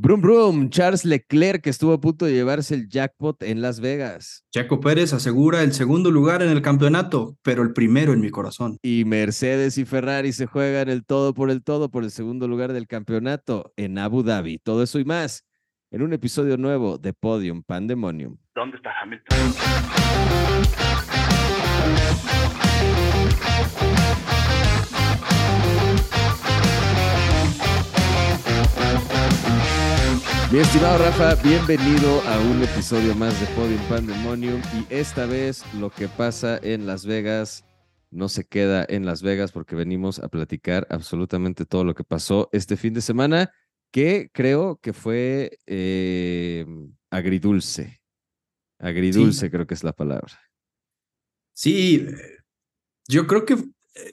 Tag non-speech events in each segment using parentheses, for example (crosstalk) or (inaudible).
Brum Brum, Charles Leclerc que estuvo a punto de llevarse el jackpot en Las Vegas. Chaco Pérez asegura el segundo lugar en el campeonato, pero el primero en mi corazón. Y Mercedes y Ferrari se juegan el todo por el todo por el segundo lugar del campeonato en Abu Dhabi. Todo eso y más en un episodio nuevo de Podium Pandemonium. ¿Dónde está Hamilton? Mi estimado Rafa, bienvenido a un episodio más de Podium Pandemonium y esta vez lo que pasa en Las Vegas no se queda en Las Vegas porque venimos a platicar absolutamente todo lo que pasó este fin de semana que creo que fue eh, agridulce. Agridulce Sí. creo que es la palabra. Sí, eh, yo creo que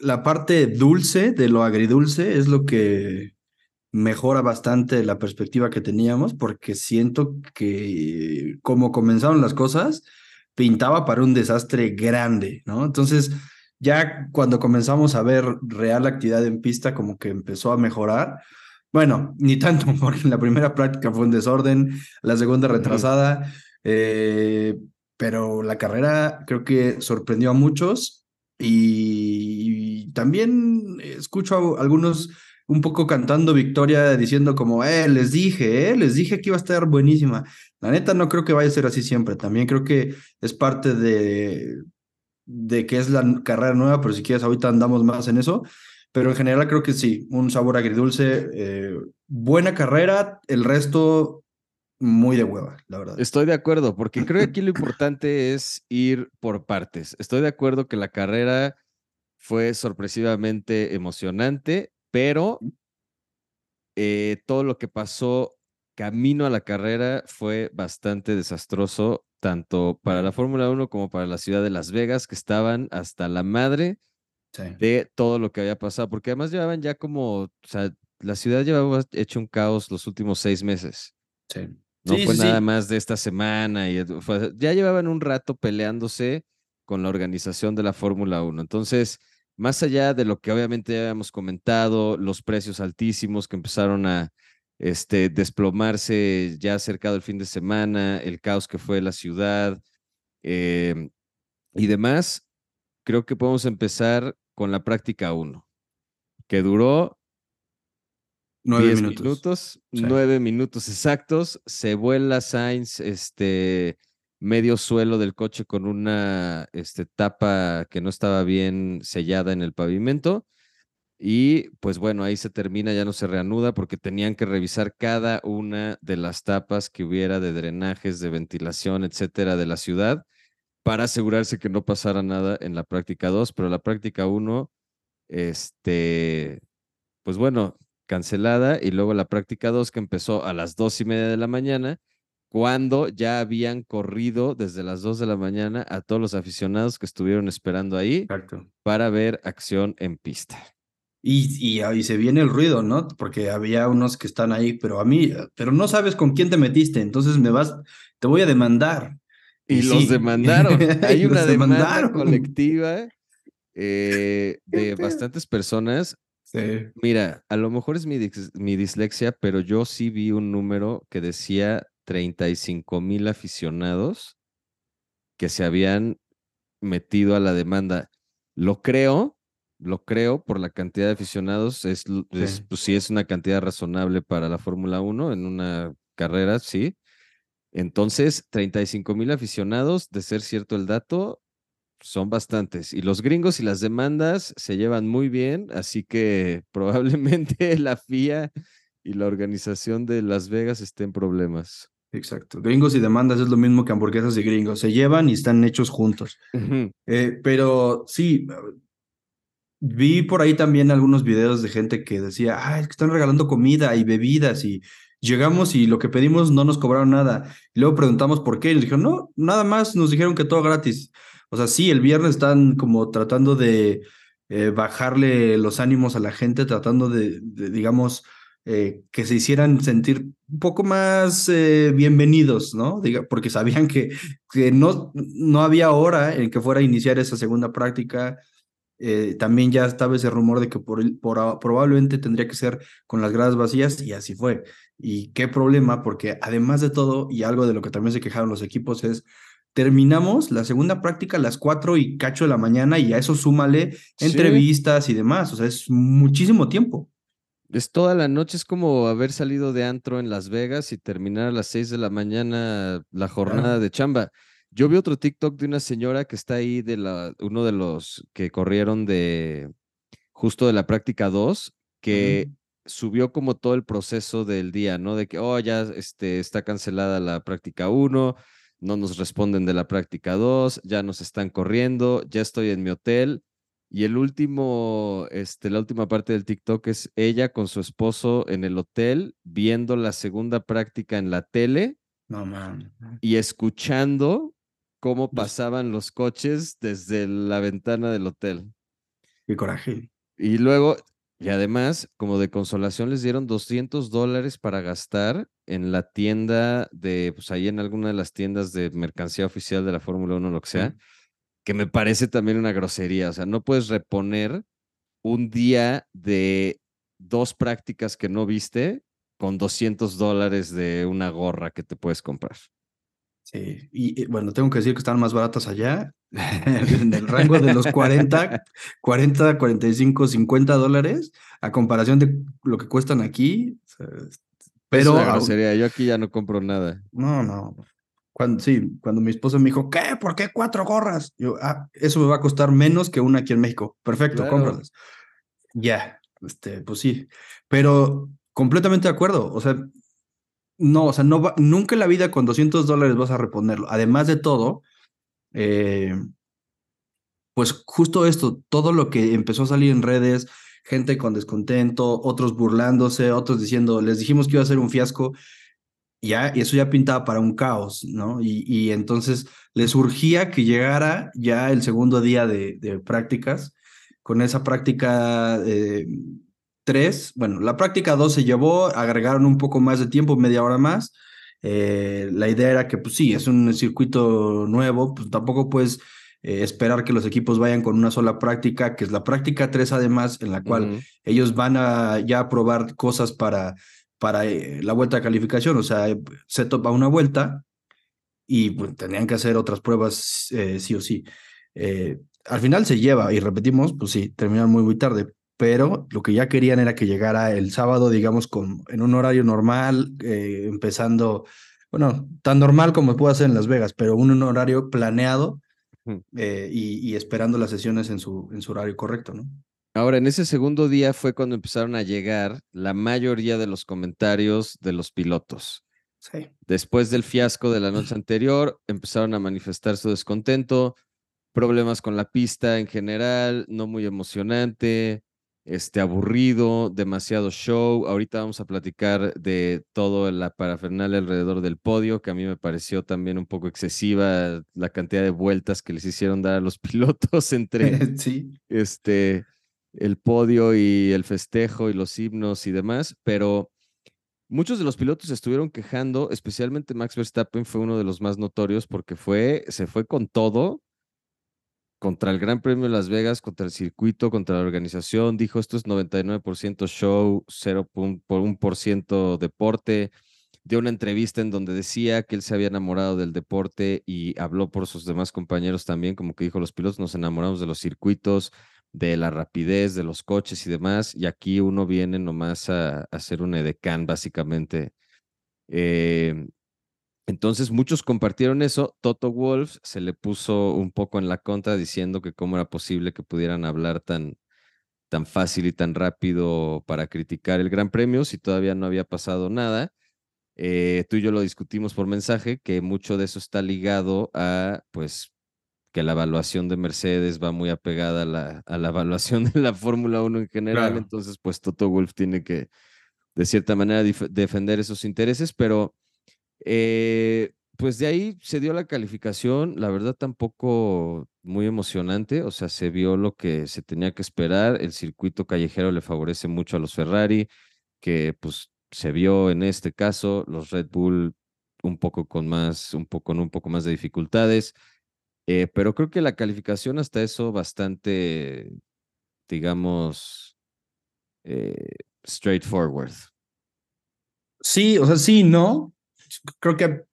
la parte dulce de lo agridulce es lo que mejora bastante la perspectiva que teníamos, porque siento que como comenzaron las cosas, pintaba para un desastre grande, ¿no? Entonces, ya cuando comenzamos a ver real actividad en pista, como que empezó a mejorar. Bueno, ni tanto, (laughs) porque la primera práctica fue un desorden, la segunda retrasada, eh, pero la carrera creo que sorprendió a muchos y, también escucho a algunos un poco cantando victoria diciendo como, eh, les dije, eh, les dije que iba a estar buenísima. La neta no creo que vaya a ser así siempre, también creo que es parte de, de que es la carrera nueva, pero si quieres ahorita andamos más en eso. Pero en general creo que sí, un sabor agridulce, eh, buena carrera, el resto muy de hueva, la verdad. Estoy de acuerdo, porque creo que aquí lo (clears throat) importante es ir por partes. Estoy de acuerdo que la carrera fue sorpresivamente emocionante, pero eh, todo lo que pasó camino a la carrera fue bastante desastroso, tanto para la Fórmula 1 como para la ciudad de Las Vegas, que estaban hasta la madre Sí. de todo lo que había pasado, porque además llevaban ya como, o sea, la ciudad llevaba hecho un caos los últimos seis meses. Sí. No Sí, fue sí, nada más de esta semana. Y fue- ya llevaban un rato peleándose con la organización de la Fórmula 1. Entonces, más allá de lo que obviamente ya habíamos comentado, los precios altísimos que empezaron a este, desplomarse ya cercado el fin de semana, el caos que fue la ciudad em, y demás, creo que podemos empezar con la práctica 1, que duró Nueve 10 minutos. minutos, Sí. nueve minutos exactos. Se vuela Sainz, este medio suelo del coche con una este, tapa que no estaba bien sellada en el pavimento. Y pues bueno, ahí se termina, ya no se reanuda porque tenían que revisar cada una de las tapas que hubiera de drenajes, de ventilación, etcétera, de la ciudad para asegurarse que no pasara nada en la práctica 2, pero la práctica 1, este, pues bueno, cancelada y luego la práctica 2 que empezó a las dos y media de la mañana, cuando ya habían corrido desde las 2 de la mañana a todos los aficionados que estuvieron esperando ahí Exacto. para ver acción en pista. Y, y ahí se viene el ruido, ¿no? Porque había unos que están ahí, pero a mí, pero no sabes con quién te metiste, entonces me vas, te voy a demandar. Y, los sí. demandaron. (laughs) Hay una demanda demandaron. colectiva eh, de bastantes personas Sí. Mira, a lo mejor es mi, dis- mi dislexia, pero yo sí vi un número que decía 35 mil aficionados que se habían metido a la demanda. Lo creo, lo creo por la cantidad de aficionados. Es, l- es, Sí. pues sí, es una cantidad razonable para la Fórmula 1 en una carrera, sí. Entonces, 35 mil aficionados, de ser cierto el dato, son bastantes. Y los gringos y las demandas se llevan muy bien, así que (laughs) probablemente la FIA y la organización de Las Vegas estén en problemas. Exacto. Gringos y demandas es lo mismo que hamburguesas y gringos. Se llevan y están hechos juntos. Eh, pero sí, vi por ahí también algunos videos de gente que decía, ah, es que están regalando comida y bebidas y llegamos y lo que pedimos no nos cobraron nada. Y luego preguntamos por qué y nos dijeron, no, nada más, nos dijeron que todo gratis. O sea, sí, el viernes están como tratando de eh, bajarle los ánimos a la gente, tratando de, de, digamos, eh, que se hicieran sentir un poco más eh, bienvenidos, ¿no? Diga, porque sabían que, que no, no había hora en que fuera a iniciar esa segunda práctica. Eh, también ya estaba ese rumor de que por, probablemente tendría que ser con las gradas vacías y así fue. Y qué problema, porque además de todo, y algo de lo que también se quejaron los equipos es, terminamos la segunda práctica a las 4 y cacho de la mañana y a eso súmale entrevistas y demás, o sea, es muchísimo tiempo. Es toda la noche, es como haber salido de antro en Las Vegas y terminar a las 6 de la mañana la jornada de chamba. Yo vi otro TikTok de una señora que está ahí de la, uno de los que corrieron de justo de la práctica 2, que subió como todo el proceso del día, ¿no? De que, oh, ya este, está cancelada la práctica 1, no nos responden de la práctica 2, ya nos están corriendo, ya estoy en mi hotel. Y el último, este, la última parte del TikTok es ella con su esposo en el hotel viendo la segunda práctica en la tele. No, man. Y escuchando cómo pasaban los coches desde la ventana del hotel. Qué coraje. Y luego y además, como de consolación, les dieron 200 dólares para gastar en la tienda de, pues ahí en alguna de las tiendas de mercancía oficial de la Fórmula 1, lo que sea, que me parece también una grosería. O sea, no puedes reponer un día de dos prácticas que no viste con 200 dólares de una gorra que te puedes comprar. Sí, y, bueno, tengo que decir que están más baratas allá, (laughs) en el rango de los 40, 40, 45, 50 dólares, a comparación de lo que cuestan aquí. Pero. sería yo aquí ya no compro nada. No, no. Cuando, sí, cuando mi esposa me dijo, ¿qué? ¿Por qué cuatro gorras? Yo, ah, eso me va a costar menos que una aquí en México. Perfecto, cómpralas. Ya, este, pues sí. Pero completamente de acuerdo. O sea, no, o sea, no nunca en la vida con 200 dólares vas a reponerlo. Además de todo, eh, pues justo esto, todo lo que empezó a salir en redes, gente con descontento, otros burlándose, otros diciendo, les dijimos que iba a ser un fiasco, ya, y eso ya pintaba para un caos, ¿no? Y, y entonces les urgía que llegara ya el segundo día de, de prácticas, con esa práctica eh, tres, bueno, la práctica dos se llevó, agregaron un poco más de tiempo, media hora más. Eh, la idea era que, pues sí, es un circuito nuevo, pues tampoco puedes eh, esperar que los equipos vayan con una sola práctica, que es la práctica tres además, en la cual ellos van a ya probar cosas para, para eh, la vuelta de calificación, o sea, se topa una vuelta y pues, tenían que hacer otras pruebas sí o sí. al final se lleva, y repetimos, pues sí, terminan muy, muy tarde, pero lo que ya querían era que llegara el sábado, digamos, con, en un horario normal, eh, empezando, bueno, tan normal como puede ser en Las Vegas, pero un, horario planeado eh, y, esperando las sesiones en su, en su horario correcto, ¿no? Ahora, en ese segundo día fue cuando empezaron a llegar la mayoría de los comentarios de los pilotos. Sí. Después del fiasco de la noche (laughs) anterior, empezaron a manifestar su descontento, problemas con la pista en general, no muy emocionante, este, aburrido, demasiado show. Ahorita vamos a platicar de todo la parafernalia alrededor del podio, que a mí me pareció también un poco excesiva la cantidad de vueltas que les hicieron dar a los (laughs) pilotos entre sí. este, el podio y el festejo y los himnos y demás, pero muchos de los pilotos estuvieron quejando, especialmente Max Verstappen fue uno de los más notorios porque fue, se fue con todo contra el Gran Premio de Las Vegas, contra el circuito, contra la organización. Dijo, esto es 99% show, 0.1% deporte. Dio una entrevista en donde decía que él se había enamorado del deporte y habló por sus demás compañeros también, como que dijo, los pilotos nos enamoramos de los circuitos, de la rapidez, de los coches y demás. Y aquí uno viene nomás a, a hacer un edecán, básicamente. Eh, entonces muchos compartieron eso. Toto Wolf se le puso un poco en la contra diciendo que cómo era posible que pudieran hablar tan, tan fácil y tan rápido para criticar el Gran Premio si todavía no había pasado nada. Eh, tú y yo lo discutimos por mensaje, que mucho de eso está ligado a, pues, que la evaluación de Mercedes va muy apegada a la, a la evaluación de la Fórmula 1 en general. Entonces, pues, Toto Wolf tiene que, de cierta manera, defender esos intereses, pero eh, pues de ahí se dio la calificación, la verdad tampoco muy emocionante, o sea, se vio lo que se tenía que esperar, el circuito callejero le favorece mucho a los Ferrari, que pues se vio en este caso, los Red Bull un poco con más, un poco con un poco más de dificultades, eh, pero creo que la calificación hasta eso bastante, digamos, eh, straightforward. Sí, o sea, sí, no. Creo que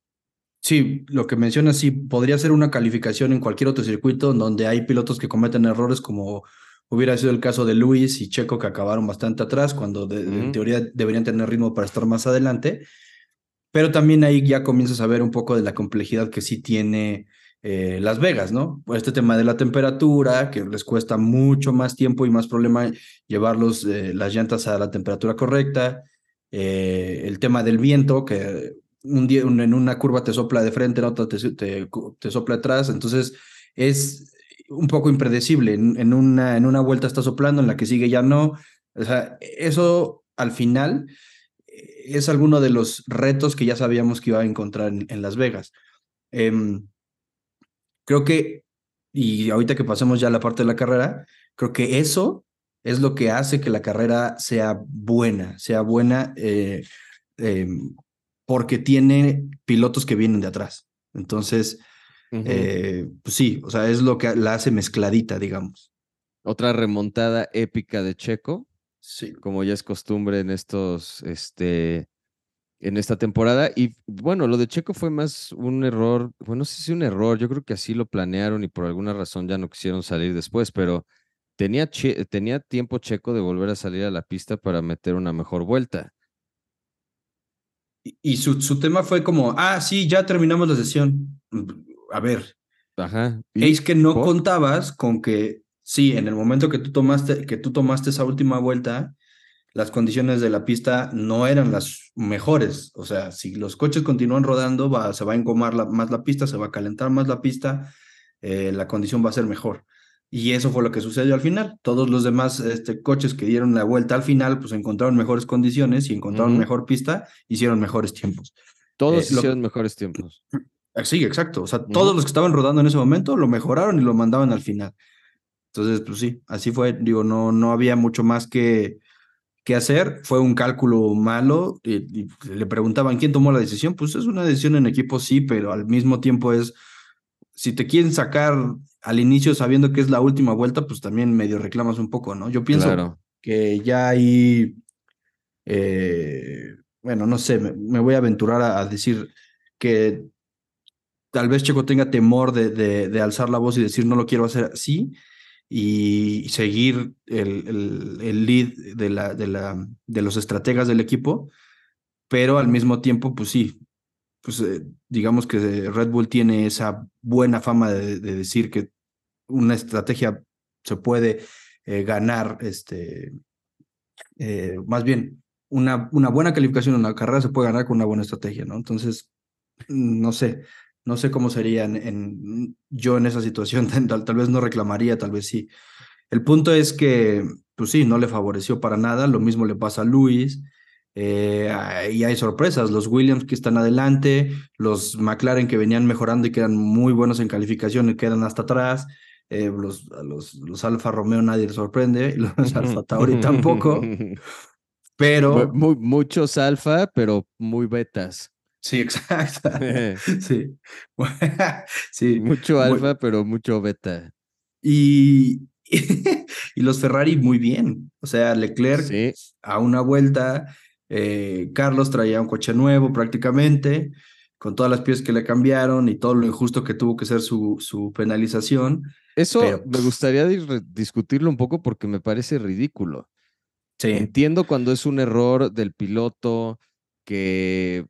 sí, lo que mencionas, sí, podría ser una calificación en cualquier otro circuito donde hay pilotos que cometen errores como hubiera sido el caso de Luis y Checo que acabaron bastante atrás cuando en teoría deberían tener ritmo para estar más adelante. Pero también ahí ya comienzas a ver un poco de la complejidad que sí tiene eh, Las Vegas, ¿no? Este tema de la temperatura, que les cuesta mucho más tiempo y más problema llevarlos eh, las llantas a la temperatura correcta. Eh, el tema del viento, que en una curva te sopla de frente, en otra te, te, sopla atrás. Entonces es un poco impredecible. En, una, en una vuelta está soplando, en la que sigue ya no. O sea, eso al final es alguno de los retos que ya sabíamos que iba a encontrar en, Las Vegas. Em, creo que, y ahorita que pasemos ya a la parte de la carrera, creo que eso es lo que hace que la carrera sea buena, sea buena eh, em, porque tiene pilotos que vienen de atrás. Entonces, eh, pues sí, o sea, es lo que la hace mezcladita, digamos. Otra remontada épica de Checo, Sí. Como ya es costumbre en estos, este, en esta temporada. Y bueno, lo de Checo fue más un error, bueno, no sé si un error, yo creo que así lo planearon y por alguna razón ya no quisieron salir después, pero tenía, tenía tiempo Checo de volver a salir a la pista para meter una mejor vuelta. Y, su, su tema fue como, ah, sí, ya terminamos la sesión. A ver. Ajá. Es que no contabas con que sí, en el momento que tú tomaste, que tú tomaste esa última vuelta, las condiciones de la pista no eran las mejores. O sea, si los coches continúan rodando, va, se va a encomar más la pista, se va a calentar más la pista, eh, la condición va a ser mejor. Y eso fue lo que sucedió al final. Todos los demás este, coches que dieron la vuelta al final, pues encontraron mejores condiciones y encontraron mejor pista, hicieron mejores tiempos. Todos eh, hicieron mejores tiempos. (clears throat) Sí, exacto. O sea, todos los que estaban rodando en ese momento lo mejoraron y lo mandaban al final. Entonces, pues sí, así fue. Digo, no, no había mucho más que, que hacer. Fue un cálculo malo. Y, le preguntaban quién tomó la decisión. Pues es una decisión en equipo, sí, pero al mismo tiempo es, si te quieren sacar al inicio sabiendo que es la última vuelta, pues también medio reclamas un poco, ¿no? Yo pienso que ya hay, eh, bueno, no sé, me, voy a aventurar a, decir que tal vez Checo tenga temor de, de, de, alzar la voz y decir no lo quiero hacer así, y seguir el, el, lead de, la, de, la, de los estrategas del equipo, pero al mismo tiempo, pues sí, pues eh, digamos que Red Bull tiene esa buena fama de, decir que una estrategia se puede eh, ganar, este, eh, más bien, una, una buena calificación en una carrera se puede ganar con una buena estrategia, ¿no? Entonces, no sé, no sé cómo sería en, yo en esa situación, (laughs) tal, vez no reclamaría, tal vez sí. El punto es que, pues sí, no le favoreció para nada, lo mismo le pasa a Luis, eh, y hay sorpresas, los Williams que están adelante, los McLaren que venían mejorando y que eran muy buenos en calificación y quedan hasta atrás, eh, los, los, los Alfa Romeo nadie les sorprende, (laughs) los Alfa Tauri tampoco, (laughs) pero... muchos Alfa, pero muy betas. Sí, exacto. (laughs) sí. (laughs) sí. Mucho alfa, pero mucho beta. Y, (laughs) y los Ferrari muy bien. O sea, Leclerc a una vuelta, eh, Carlos traía un coche nuevo prácticamente, con todas las piezas que le cambiaron y todo lo injusto que tuvo que ser su, su penalización. Eso me gustaría discutirlo un poco porque me parece ridículo. Sí. Entiendo cuando es un error del piloto,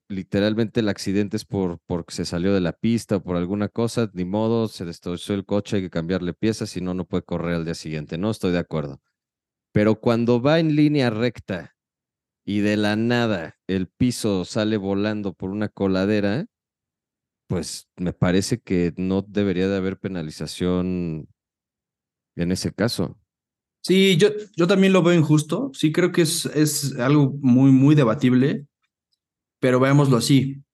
literalmente el accidente es por porque se salió de la pista o por alguna cosa, ni modo, se destrozó el coche, hay que cambiarle piezas, si no, no puede correr al día siguiente. No estoy de acuerdo. Pero cuando va en línea recta y de la nada el piso sale volando por una coladera, pues me parece que no debería de haber penalización en ese caso. Sí, yo, yo también lo veo injusto. Sí, creo que es, es algo muy, muy debatible. Pero veámoslo así.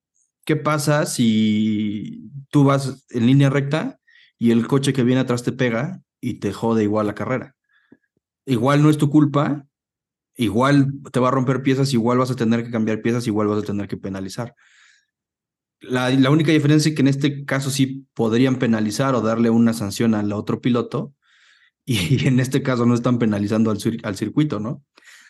¿Qué pasa si tú vas en línea recta y el coche que viene atrás te pega y te jode igual la carrera? Igual no es tu culpa, igual te va a romper piezas, igual vas a tener que cambiar piezas, igual vas a tener que penalizar. La, la, única diferencia es que en este caso sí podrían penalizar o darle una sanción al otro piloto y (laughs) en este caso no están penalizando al, al circuito, ¿no?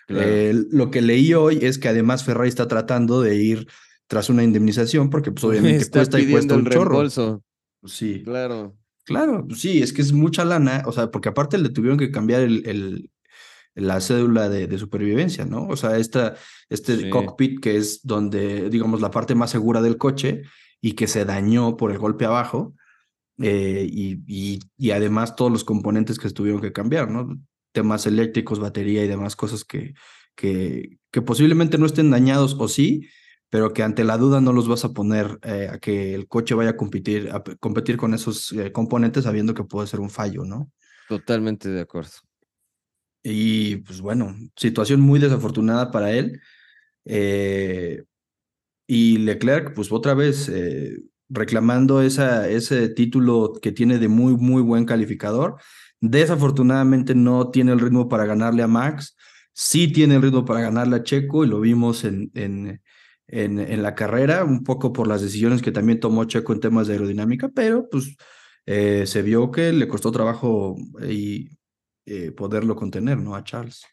Eh, lo que leí hoy es que además Ferrari está tratando de ir tras una indemnización porque pues (laughs) obviamente cuesta y cuesta un chorro. Pues sí. Claro. Claro, pues sí, es que es mucha lana, o sea, porque aparte le tuvieron que cambiar el, el la cédula de, supervivencia, ¿no? O sea, esta, este cockpit que es donde, digamos, la parte más segura del coche y que se dañó por el golpe abajo, eh, y, y, además todos los componentes que tuvieron que cambiar, ¿no? Temas eléctricos, batería y demás cosas que, que, que posiblemente no estén dañados o sí, pero que ante la duda no los vas a poner eh, a que el coche vaya a competir, a competir con esos eh, componentes sabiendo que puede ser un fallo, ¿no? Totalmente de acuerdo. Y pues bueno, situación muy desafortunada para él. y Leclerc, pues otra vez, reclamando esa, ese título que tiene de muy, muy buen calificador. Desafortunadamente no tiene el ritmo para ganarle a Max, sí tiene el ritmo para ganarle a Checo y lo vimos en, en, en, la carrera, un poco por las decisiones que también tomó Checo en temas de aerodinámica, pero pues eh, se vio que le costó trabajo y eh, poderlo contener, ¿no? A Charles.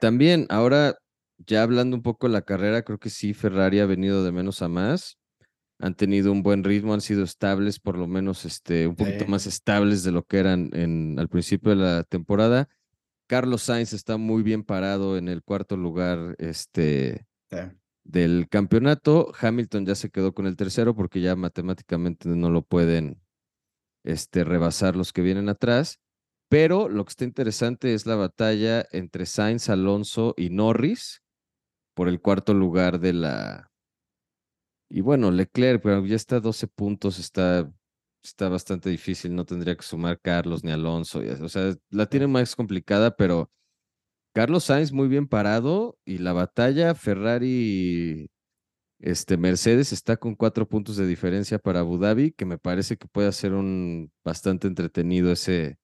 También, ahora ya hablando un poco de la carrera, creo que sí, Ferrari ha venido de menos a más han tenido un buen ritmo, han sido estables, por lo menos este, un poquito más estables de lo que eran en, al principio de la temporada. Carlos Sainz está muy bien parado en el cuarto lugar este, del campeonato. Hamilton ya se quedó con el tercero porque ya matemáticamente no lo pueden este, rebasar los que vienen atrás. Pero lo que está interesante es la batalla entre Sainz, Alonso y Norris por el cuarto lugar de la, y bueno, Leclerc, pero ya está a 12 puntos, está, está bastante difícil, no tendría que sumar Carlos ni Alonso. O sea, la tiene más complicada, pero Carlos Sainz muy bien parado y la batalla Ferrari este Mercedes está con cuatro puntos de diferencia para Abu Dhabi, que me parece que puede ser un bastante entretenido ese,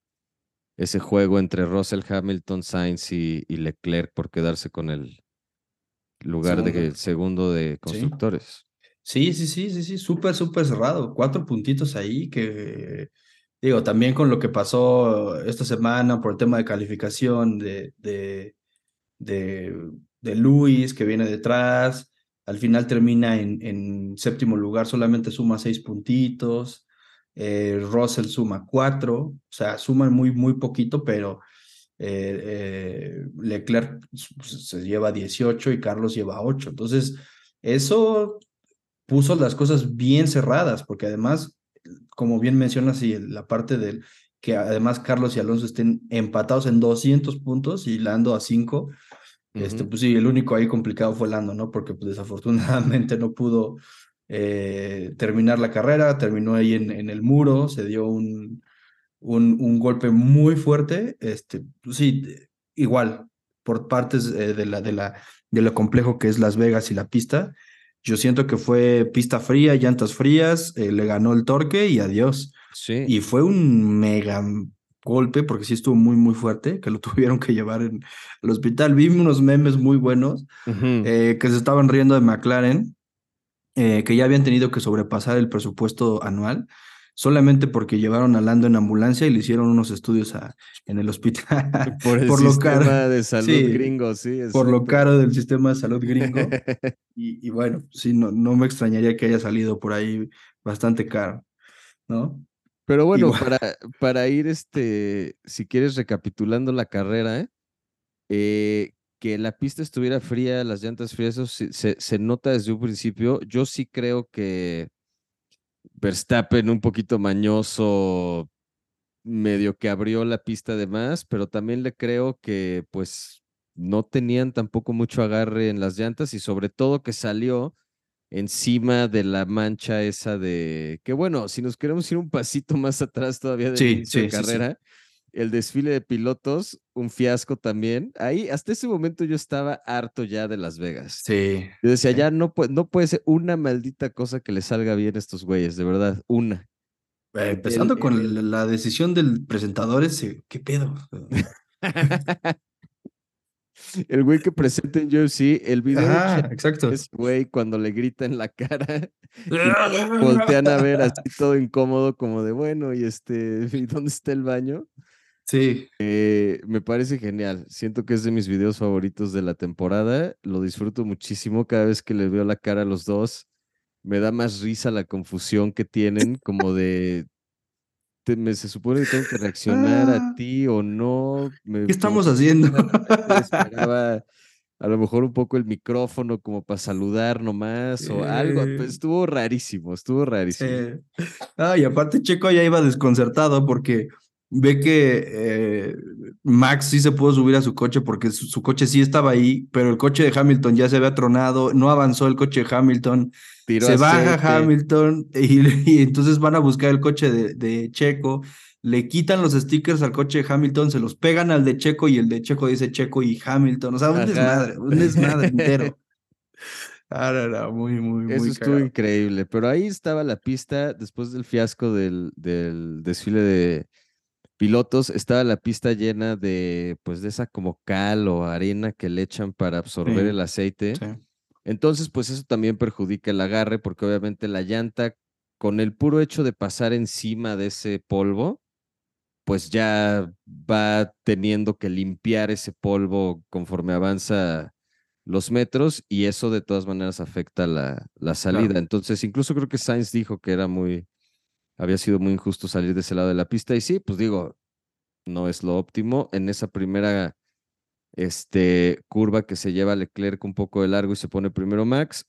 ese juego entre Russell Hamilton, Sainz y, Leclerc por quedarse con el lugar de segundo de constructores. Sí, sí, sí, sí, sí, súper, súper cerrado. Cuatro puntitos ahí que, digo, también con lo que pasó esta semana por el tema de calificación de, de, de, de Luis que viene detrás, al final termina en, en séptimo lugar, solamente suma seis puntitos. Eh, Russell suma cuatro, o sea, suman muy, muy poquito, pero eh, eh, Leclerc se lleva 18 y Carlos lleva 8. Entonces, eso puso las cosas bien cerradas, porque además, como bien mencionas, y la parte del que además Carlos y Alonso estén empatados en 200 puntos y Lando a 5, este, pues sí, el único ahí complicado fue Lando, ¿no? Porque pues, desafortunadamente no pudo eh, terminar la carrera, terminó ahí en, en el muro, se dio un, un, un, golpe muy fuerte, este, pues sí, igual, por partes eh, de, la, de, la, de lo complejo que es Las Vegas y la pista, yo siento que fue pista fría, llantas frías, eh, le ganó el torque y adiós. Sí. Y fue un mega golpe, porque sí estuvo muy, muy fuerte, que lo (laughs) tuvieron que llevar en el hospital. Vi unos memes muy buenos eh, que se estaban riendo de McLaren, eh, que ya habían tenido que sobrepasar el presupuesto anual solamente porque llevaron a Lando en ambulancia y le hicieron unos estudios a, en el hospital. (laughs) Por el sistema de salud gringo, sí. Por lo caro del sistema de salud gringo. (laughs) y, bueno, sí, no, no me extrañaría que haya salido por ahí bastante caro, ¿no? Pero bueno, para, para ir, este, si quieres, recapitulando la carrera, ¿eh? Eh, que la pista estuviera fría, las llantas frías, eso se, se nota desde un principio. Yo sí creo que Verstappen un poquito mañoso, medio que abrió la pista de más, pero también le creo que pues no tenían tampoco mucho agarre en las llantas y sobre todo que salió encima de la mancha esa de que bueno, si nos queremos ir un pasito más atrás todavía de de carrera, el desfile de pilotos, un fiasco también. Ahí, hasta ese momento yo estaba harto ya de Las Vegas. Sí. Yo decía, ya no, puede, no puede ser una maldita cosa que le salga bien a estos güeyes, de verdad, una. Eh, empezando con la decisión del presentador ese, ¿qué pedo? (laughs) el güey que presenta en UFC, el video exacto. es güey cuando le grita en la cara, (laughs) voltean a ver así todo incómodo, como de bueno, y este, ¿y dónde está el baño? Sí. Eh, me parece genial. Siento que es de mis videos favoritos de la temporada. Lo disfruto muchísimo cada vez que le veo la cara a los dos. Me da más risa la confusión que tienen, como de te- me, se supone que tengo que reaccionar a Ah, ti o no. Me, ¿Qué estamos haciendo? (laughs) esperaba a lo mejor un poco el micrófono como para saludar nomás o algo. Pues Eh, estuvo rarísimo, estuvo rarísimo. Ah, y aparte Checo ya iba desconcertado porque ve que eh, Max sí se pudo subir a su coche porque su, su coche sí estaba ahí, pero el coche de Hamilton ya se había tronado, no avanzó el coche de Hamilton, se baja aceite. Hamilton (laughs) y, y entonces van a buscar el coche de, de Checo, le quitan los stickers al coche de Hamilton, se los pegan al de Checo y el de Checo dice Checo y Hamilton, o sea, un Ajá. desmadre, un desmadre entero. (laughs) Ah, no, no, muy, muy, Eso muy estuvo cagado. increíble, pero ahí estaba la pista, después del fiasco del, del desfile de pilotos, estaba la pista llena de, pues, de esa como cal o arena que le echan para absorber Sí, el aceite. sí. Entonces, pues eso también perjudica el agarre, porque obviamente la llanta, con el puro hecho de pasar encima de ese polvo, pues ya va teniendo que limpiar ese polvo conforme avanza los metros y eso de todas maneras afecta la, la salida. Claro. Entonces, incluso creo que Sainz dijo que era muy, había sido muy injusto salir de ese lado de la pista y sí, pues digo, no es lo óptimo. En esa primera este, curva que se lleva Leclerc un poco de largo y se pone primero Max,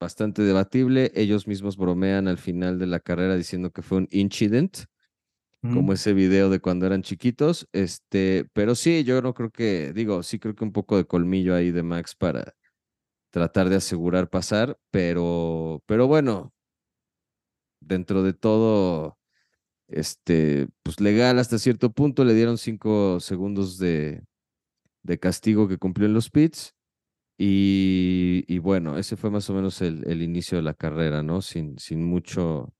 bastante debatible. Ellos mismos bromean al final de la carrera diciendo que fue un incident, como Ujú. ese video de cuando eran chiquitos. Este, pero sí, yo no creo que, digo, sí creo que un poco de colmillo ahí de Max para tratar de asegurar pasar, pero, pero bueno, dentro de todo, este, pues legal hasta cierto punto, le dieron cinco segundos de, de castigo que cumplió en los pits. Y, bueno, ese fue más o menos el, el inicio de la carrera, ¿no? Sin, sin mucho.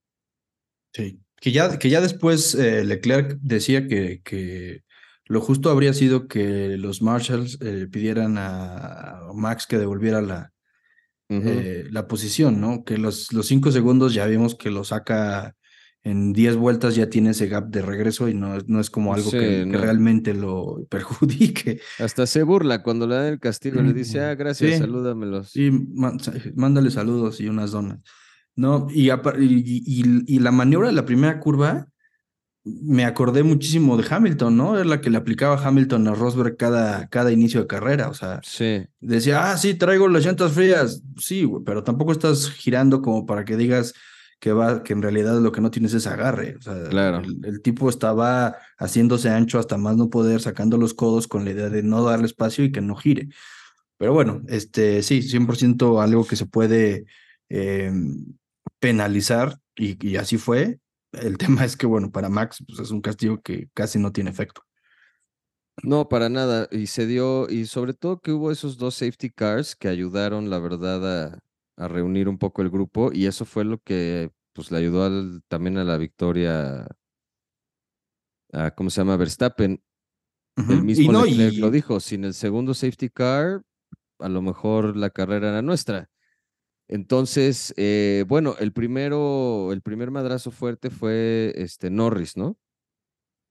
Sí, que ya, que ya después eh, Leclerc decía que, que lo justo habría sido que los Marshalls eh, pidieran a Max que devolviera la, Eh, la posición, ¿no? Que los, los cinco segundos ya vimos que lo saca en 10 vueltas, ya tiene ese gap de regreso y no, no es como algo Sí, que, realmente lo perjudique. Hasta se burla cuando le dan el castigo, le dice, ah, gracias, Sí. salúdamelos. Sí, mándale saludos y unas donas. No, y, y, y- y la maniobra de la primera curva, me acordé muchísimo de Hamilton, ¿no? Es la que le aplicaba Hamilton a Rosberg cada, cada inicio de carrera. O sea, Sí, decía, ah, sí, traigo las llantas frías. Sí, güey, pero tampoco estás girando como para que digas que va, que en realidad lo que no tienes es agarre. O sea, Claro. el, el tipo estaba haciéndose ancho hasta más no poder, sacando los codos con la idea de no darle espacio y que no gire. Pero bueno, este sí, 100% algo que se puede eh, penalizar y, y así fue. El tema es que, bueno, para Max pues, es un castigo que casi no tiene efecto. no, para nada. Y se dio, y sobre todo que hubo esos dos safety cars que ayudaron, la verdad, a, a reunir un poco el grupo. Y eso fue lo que pues le ayudó al- también a la victoria a, ¿cómo se llama? Verstappen. El Y mismo no, Leclerc y- lo dijo, sin el segundo safety car, a lo mejor la carrera era nuestra. Entonces, eh, bueno, el primero, el primer madrazo fuerte fue este Norris, ¿no?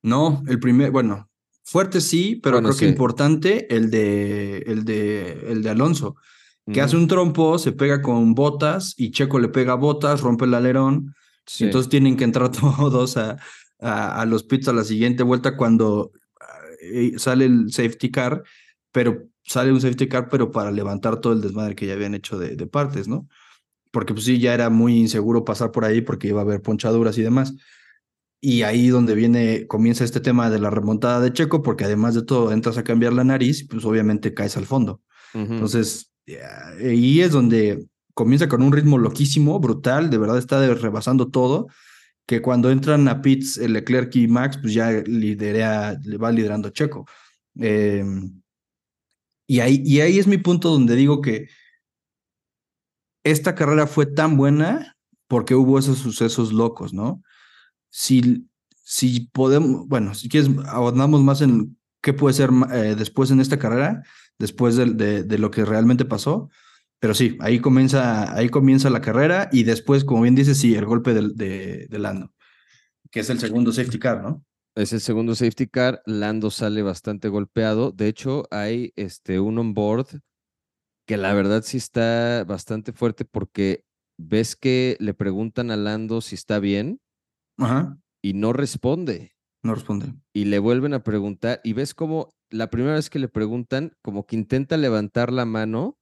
No, el primer, bueno, fuerte sí, pero Bueno, creo que importante el de, el de, el de Alonso, que hace un trompo, se pega con botas y Checo le pega botas, rompe el alerón, sí. entonces tienen que entrar (laughs) todos a, a, a los pits a la siguiente vuelta cuando eh, sale el safety car, pero sale un safety car, pero para levantar todo el desmadre que ya habían hecho de, de partes, ¿no? Porque pues sí, ya era muy inseguro pasar por ahí porque iba a haber ponchaduras y demás. Y ahí donde viene, comienza este tema de la remontada de Checo, porque además de todo entras a cambiar la nariz, pues obviamente caes al fondo. Ujú. Entonces, ya, ahí es donde comienza con un ritmo loquísimo, brutal, de verdad está rebasando todo, que cuando entran a pits el Leclerc y Max, pues ya lidera, le va liderando Checo. Eh, y, ahí, y ahí es mi punto donde digo que esta carrera fue tan buena porque hubo esos sucesos locos, ¿no? Si, si podemos, bueno, si quieres, ahondamos más en qué puede ser eh, después en esta carrera, después de, de, lo que realmente pasó. Pero sí, ahí comienza, ahí comienza la carrera y después, como bien dices, sí, el golpe de, de Lando, que es el segundo safety car, ¿no? Es el segundo safety car. Lando sale bastante golpeado. De hecho, hay este, un on-board que la verdad sí está bastante fuerte porque ves que le preguntan a Lando si está bien Ajá, y no responde. no responde. Y le vuelven a preguntar y ves como la primera vez que le preguntan, como que intenta levantar la mano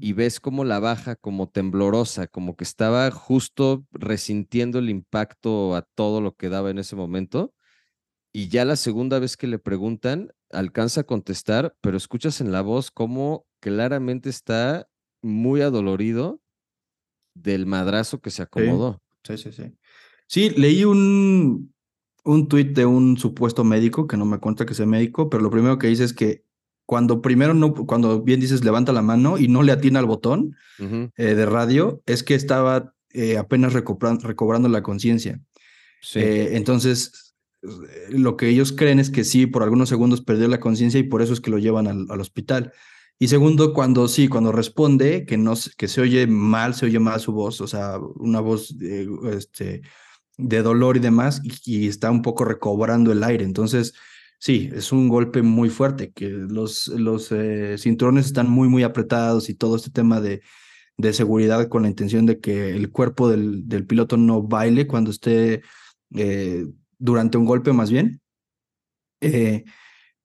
y ves como la baja como temblorosa, como que estaba justo resintiendo el impacto a todo lo que daba en ese momento. Y ya la segunda vez que le preguntan, alcanza a contestar, pero escuchas en la voz como claramente está muy adolorido del madrazo que se acomodó. sí, sí, sí. Sí, leí un, un tuit de un supuesto médico, que no me cuenta que sea médico, pero lo primero que dice es que cuando primero no, cuando bien dices levanta la mano y no le atina al botón eh, de radio, es que estaba eh, apenas recobran- recobrando la conciencia. Sí, Eh, entonces, lo que ellos creen es que sí, por algunos segundos perdió la conciencia y por eso es que lo llevan al, al hospital. Y segundo, cuando sí, cuando responde, que, no, que se oye mal, se oye mal su voz, o sea, una voz de, este, de dolor y demás, y, está un poco recobrando el aire. Entonces, sí, es un golpe muy fuerte, que los, los eh, cinturones están muy, muy apretados y todo este tema de, de seguridad con la intención de que el cuerpo del, del piloto no baile cuando esté eh, durante un golpe más bien. Eh,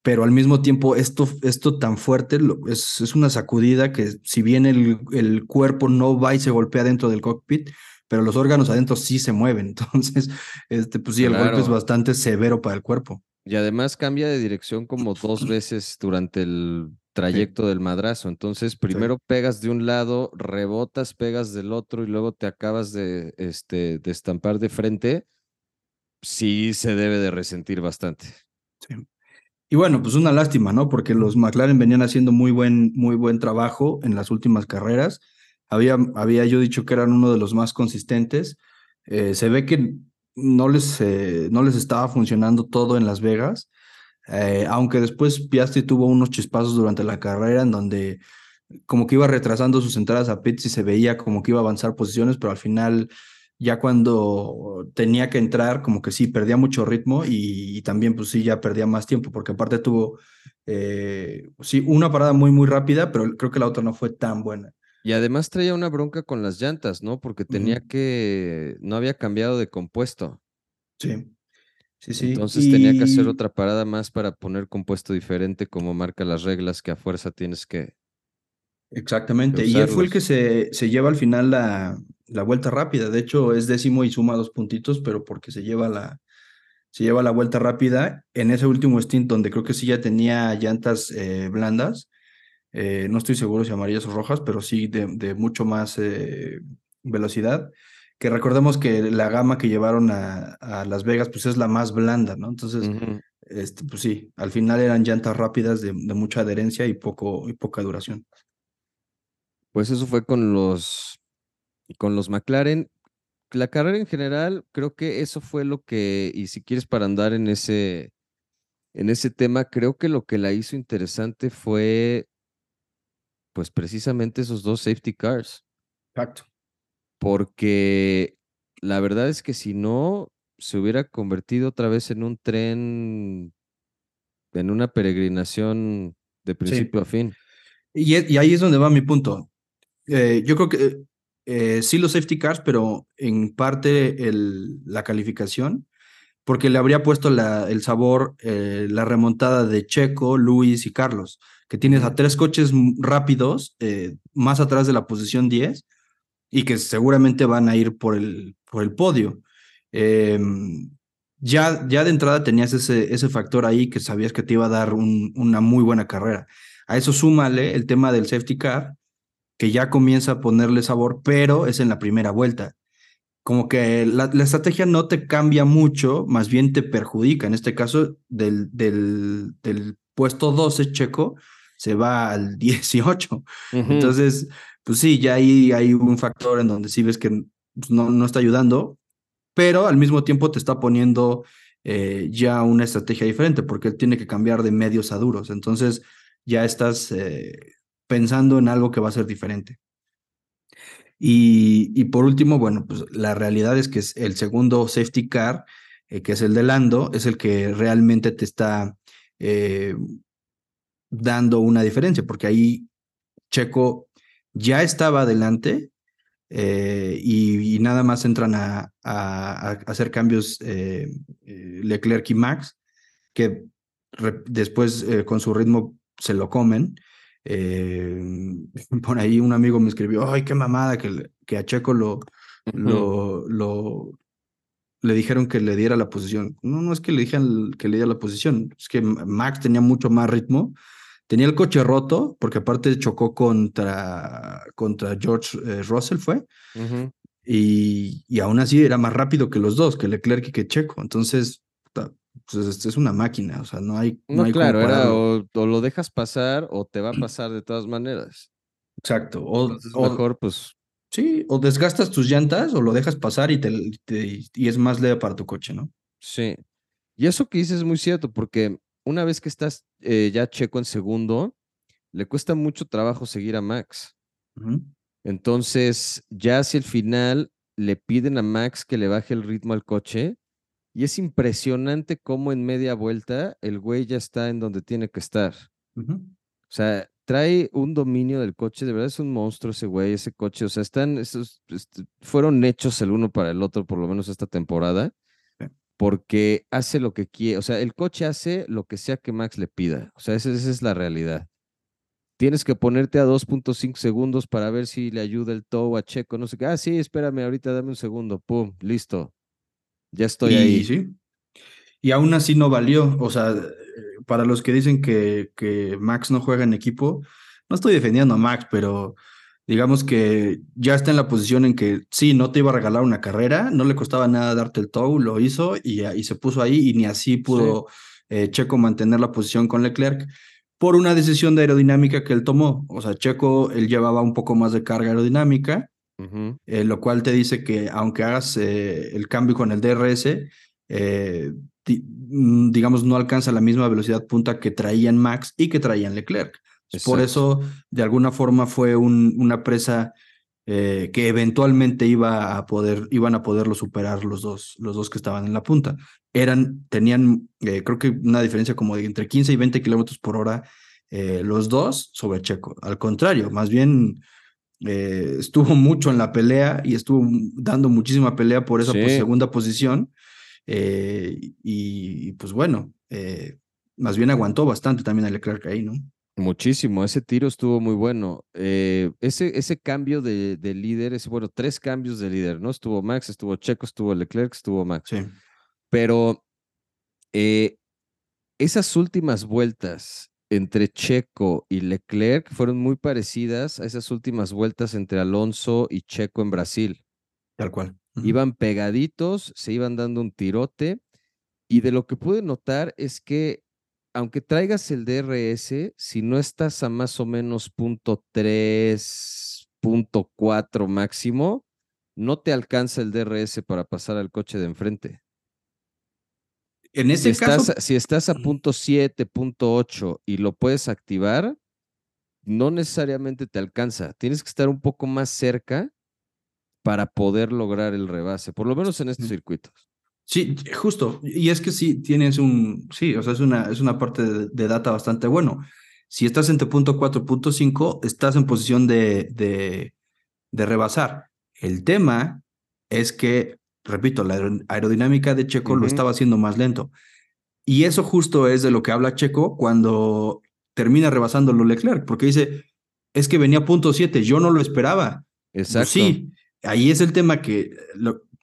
pero al mismo tiempo esto, esto tan fuerte lo- es, es una sacudida que si bien el, el cuerpo no va y se golpea dentro del cockpit, pero los órganos adentro sí se mueven. (laughs) Entonces, este, pues sí, el golpe es bastante severo para el cuerpo. Y además cambia de dirección como (clears throat) dos veces durante el trayecto del madrazo. Entonces, primero pegas de un lado, rebotas, pegas del otro y luego te acabas de, este, de estampar de frente. Sí se debe de resentir bastante. Y bueno, pues una lástima, ¿no? Porque los McLaren venían haciendo muy buen, muy buen trabajo en las últimas carreras. Había, había yo dicho que eran uno de los más consistentes. Eh, se ve que no les, eh, no les estaba funcionando todo en Las Vegas, eh, aunque después Piastri tuvo unos chispazos durante la carrera en donde como que iba retrasando sus entradas a pits y se veía como que iba a avanzar posiciones, pero al final ya cuando tenía que entrar, como que sí, perdía mucho ritmo y, y también pues sí, ya perdía más tiempo, porque aparte tuvo, eh, sí, una parada muy, muy rápida, pero creo que la otra no fue tan buena. Y además traía una bronca con las llantas, ¿no? Porque tenía que, no había cambiado de compuesto. Sí, sí, sí. Entonces tenía que hacer otra parada más para poner compuesto diferente como marca las reglas que a fuerza tienes que... Exactamente. Y él fue el que se, se lleva al final la, la vuelta rápida. De hecho, es décimo y suma dos puntitos, pero porque se lleva la, se lleva la vuelta rápida en ese último stint donde creo que sí ya tenía llantas eh, blandas. eh, no estoy seguro si amarillas o rojas, pero sí de, de mucho más eh, velocidad. Que recordemos que la gama que llevaron a, a Las Vegas pues es la más blanda, ¿no? Entonces, este, pues sí, al final eran llantas rápidas de, de mucha adherencia y, poco, y poca duración. Pues eso fue con los, con los McLaren. La carrera en general, creo que eso fue lo que, y si quieres para andar en ese, en ese tema, creo que lo que la hizo interesante fue, pues precisamente esos dos safety cars, Exacto. porque la verdad es que si no, se hubiera convertido otra vez en un tren, en una peregrinación de principio a fin. Y, y ahí es donde va mi punto. Eh, yo creo que eh, sí los safety cars, pero en parte el, la calificación, porque le habría puesto la, el sabor, eh, la remontada de Checo, Luis y Carlos, que tienes a tres coches rápidos, eh, más atrás de la posición 10, y que seguramente van a ir por el, por el podio. Eh, ya, ya de entrada tenías ese, ese factor ahí que sabías que te iba a dar un- una muy buena carrera. A eso súmale el tema del safety car, que ya comienza a ponerle sabor, pero es en la primera vuelta. Como que la, la estrategia no te cambia mucho, más bien te perjudica. En este caso, del, del, del puesto 12 checo se va al (laughs) 18. Ujú. Entonces, pues sí, ya ahí hay un factor en donde sí ves que no, no está ayudando, pero al mismo tiempo te está poniendo eh, ya una estrategia diferente, porque él tiene que cambiar de medios a duros. Entonces, ya estás eh, pensando en algo que va a ser diferente. Y, y por último, bueno, pues la realidad es que es el segundo safety car eh, que es el de Lando, es el que realmente te está eh, dando una diferencia, porque ahí Checo ya estaba adelante eh, y, nada más entran a, hacer cambios Leclerc y Max, que después con su ritmo se lo comen. (laughs) por ahí un amigo me escribió, ay, qué mamada que, que a Checo lo, lo, lo, le dijeron que le diera la posición. No, no es que le dijeran que le diera la posición, es que Max tenía mucho más ritmo. Tenía el coche roto, porque aparte chocó contra, contra George eh, Russell, fue. y, y, aún así era más rápido que los dos, que Leclerc y que Checo. Entonces, pues es una máquina, o sea, no hay. No, hay claro, era o, lo dejas pasar o te va a (clears throat) pasar de todas maneras. Exacto. O, o mejor, pues Sí, o desgastas tus llantas o lo dejas pasar y, te, y es más leve para tu coche, ¿no? Sí. Y eso que dices es muy cierto, porque una vez que estás eh, ya checo en segundo, le cuesta mucho trabajo seguir a Max. Entonces, ya hacia el final le piden a Max que le baje el ritmo al coche y es impresionante cómo en media vuelta el güey ya está en donde tiene que estar. O sea, trae un dominio del coche, de verdad es un monstruo ese güey, ese coche, o sea, están, esos, este, fueron hechos el uno para el otro, por lo menos esta temporada, porque hace lo que quiere, o sea, el coche hace lo que sea que Max le pida, o sea, esa, es la realidad. Tienes que ponerte a 2.5 segundos para ver si le ayuda el tow a Checo, no sé qué, ah, sí, espérame, ahorita dame un segundo, pum, listo, ya estoy ahí. Sí. Y aún así no valió, o sea, para los que dicen que, que Max no juega en equipo, no estoy defendiendo a Max, pero digamos que ya está en la posición en que sí, no te iba a regalar una carrera, no le costaba nada darte el tow, lo hizo y, y se puso ahí y ni así pudo eh, Checo mantener la posición con Leclerc por una decisión de aerodinámica que él tomó. O sea, Checo, él llevaba un poco más de carga aerodinámica, eh, lo cual te dice que aunque hagas eh, el cambio con el DRS, Mm, digamos, no alcanza la misma velocidad punta que traían Max y que traían Leclerc. Por eso, de alguna forma, fue un, una presa eh, que eventualmente iba a poder, iban a poderlo superar los dos, los dos que estaban en la punta. Eran, tenían, eh, creo que una diferencia como de entre 15 y 20 kilómetros por hora eh, los dos sobre Checo. Al contrario, más bien estuvo mucho en la pelea y estuvo dando muchísima pelea por esa segunda posición. Eh, y, pues bueno, eh, más bien aguantó bastante también a Leclerc ahí, ¿no? Muchísimo, ese tiro estuvo muy bueno. Eh, ese, ese cambio de, de, líder, ese, bueno, tres cambios de líder, ¿no? Estuvo Max, estuvo Checo, estuvo Leclerc, estuvo Max. Sí. Pero esas últimas vueltas entre Checo y Leclerc fueron muy parecidas a esas últimas vueltas entre Alonso y Checo en Brasil. Tal cual. Iban pegaditos, se iban dando un tirote. Y de lo que pude notar es que, aunque traigas el DRS, si no estás a más o menos punto 3, punto 4 máximo, no te alcanza el DRS para pasar al coche de enfrente. En ese si caso. Estás, si estás a punto 7, punto 8 y lo puedes activar, no necesariamente te alcanza. Tienes que estar un poco más cerca para poder lograr el rebase, por lo menos en estos circuitos. Sí, justo. Y es que sí, tienes un, sí, o sea, es una, es una parte de, data bastante bueno. Si estás entre punto 4.5, estás en posición de, de, de rebasar. El tema es que, repito, la aerodinámica de Checo lo estaba haciendo más lento. Y eso justo es de lo que habla Checo cuando termina rebasando lo Leclerc, porque dice, es que venía punto 7, yo no lo esperaba. Pues Exacto. sí, ahí es el tema que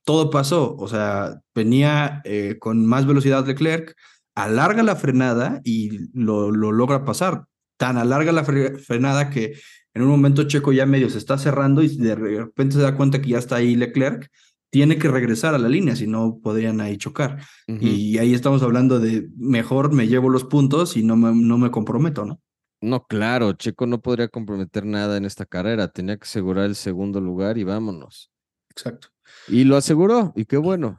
todo pasó, o sea, venía eh, con más velocidad Leclerc, alarga la frenada y lo, lo logra pasar. Tan alarga la frenada que en un momento Checo ya medio se está cerrando y de repente se da cuenta que ya está ahí Leclerc, tiene que regresar a la línea, si no podrían ahí chocar. Y ahí estamos hablando de mejor me llevo los puntos y no me, no me comprometo, ¿no? No, claro, Checo no podría comprometer nada en esta carrera, tenía que asegurar el segundo lugar y vámonos. Exacto. Y lo aseguró, y qué bueno.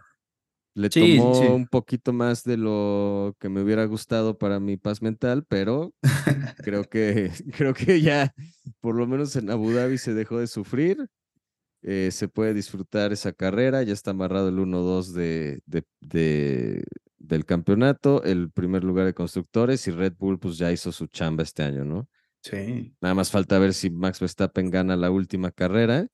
Le tomó un poquito más de lo que me hubiera gustado para mi paz mental, pero creo que (laughs) creo que ya por lo menos en Abu Dhabi se dejó de sufrir eh, se puede disfrutar esa carrera, ya está amarrado el 1-2 de, de, del campeonato, el primer lugar de constructores y Red Bull pues ya hizo su chamba este año, ¿no? Sí. Nada más falta ver si Max Verstappen gana la última carrera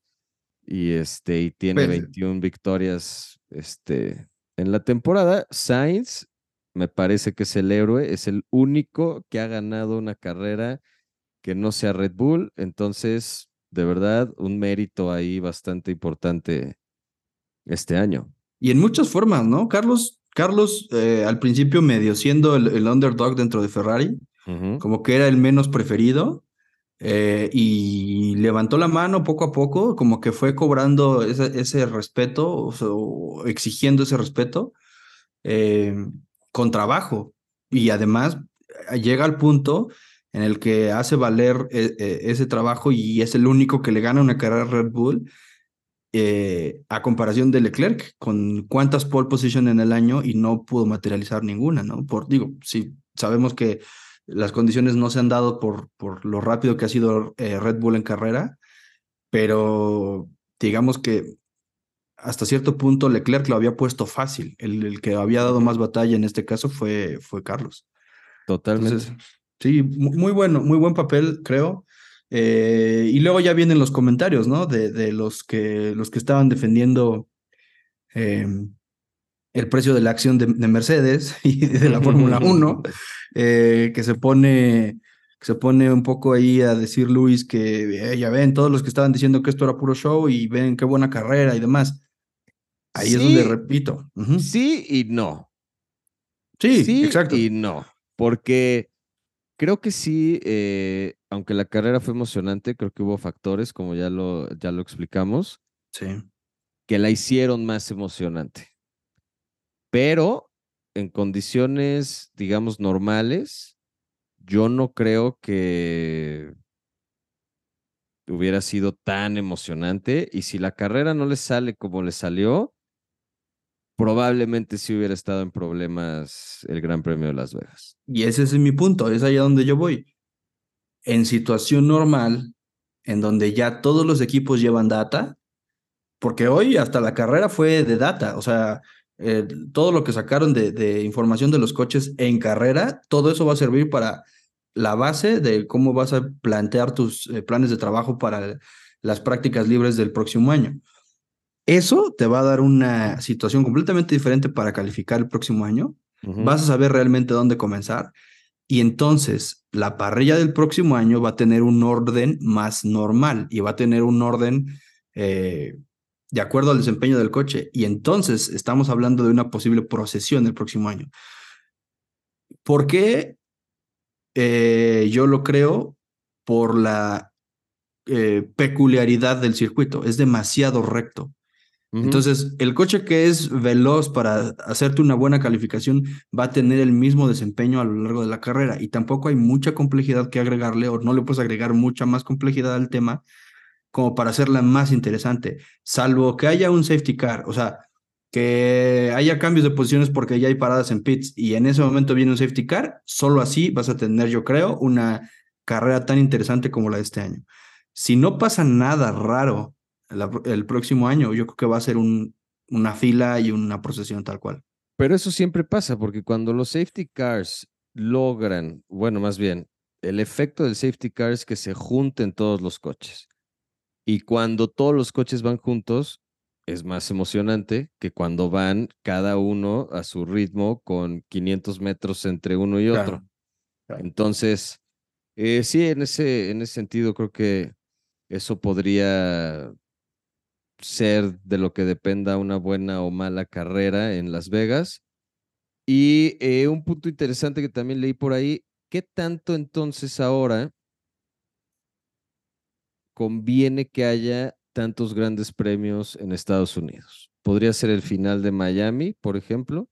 y, este, y tiene 21 victorias este, en la temporada. Sainz me parece que es el héroe, es el único que ha ganado una carrera que no sea Red Bull, entonces, de verdad, un mérito ahí bastante importante este año. Y en muchas formas, ¿no? Carlos, Carlos eh, al principio medio siendo el, underdog dentro de Ferrari, como que era el menos preferido, eh, y levantó la mano poco a poco, como que fue cobrando ese, ese respeto, o, exigiendo ese respeto eh, con trabajo. Y además llega al punto en el que hace valer ese trabajo y es el único que le gana una carrera a Red Bull eh, a comparación de Leclerc, con cuántas pole position en el año y no pudo materializar ninguna, ¿no? Por, digo, sí, sabemos que las condiciones no se han dado por, por lo rápido que ha sido eh, Red Bull en carrera, pero digamos que hasta cierto punto Leclerc lo había puesto fácil. El, que había dado más batalla en este caso fue, fue Carlos. Totalmente. Sí, muy bueno, muy buen papel, creo. Eh, y luego ya vienen los comentarios, ¿no? De, de los, que, los que estaban defendiendo em, el precio de la acción de, Mercedes (laughs) y de la Fórmula (laughs) 1, eh, que se pone se pone un poco ahí a decir Luis que eh, ya ven, todos los que estaban diciendo que esto era puro show y ven qué buena carrera y demás. Ahí es donde repito. Sí y no. Sí, sí, exacto. Y no, porque creo que sí, aunque la carrera fue emocionante, creo que hubo factores, como ya lo, ya lo explicamos, sí. que la hicieron más emocionante. Pero en condiciones, digamos, normales, yo no creo que hubiera sido tan emocionante. Y si la carrera no le sale como le salió, probablemente sí hubiera estado en problemas el Gran Premio de Las Vegas. Y ese es mi punto, es allá donde yo voy en situación normal, en donde ya todos los equipos llevan data, porque hoy hasta la carrera fue de data, o sea, eh, todo lo que sacaron de, información de los coches en carrera, todo eso va a servir para la base de cómo vas a plantear tus eh, planes de trabajo para las prácticas libres del próximo año. Eso te va a dar una situación completamente diferente para calificar el próximo año. Vas a saber realmente dónde comenzar y entonces la parrilla del próximo año va a tener un orden más normal y va a tener un orden eh, de acuerdo al desempeño del coche. Y entonces estamos hablando de una posible procesión el próximo año. ¿Por qué eh, yo lo creo? Por la eh, peculiaridad del circuito. Es demasiado recto. Entonces, el coche que es veloz para hacerte una buena calificación va a tener el mismo desempeño a lo largo de la carrera y tampoco hay mucha complejidad que agregarle o no le puedes agregar mucha más complejidad al tema como para hacerla más interesante, salvo que haya un safety car, o sea, que haya cambios de posiciones porque ya hay paradas en pits y en ese momento viene un safety car, solo así vas a tener, yo creo, una carrera tan interesante como la de este año. Si no pasa nada raro el próximo año. Yo creo que va a ser un, una fila y una procesión tal cual. Pero eso siempre pasa, porque cuando los safety cars logran, bueno, más bien, el efecto del safety car es que se junten todos los coches. Y cuando todos los coches van juntos, es más emocionante que cuando van cada uno a su ritmo con 500 metros entre uno y otro. Entonces, eh, sí, en ese, en ese sentido creo que eso podría ser de lo que dependa una buena o mala carrera en Las Vegas. Y eh, un punto interesante que también leí por ahí, ¿qué tanto entonces ahora conviene que haya tantos grandes premios en Estados Unidos? ¿Podría ser el final de Miami, por ejemplo?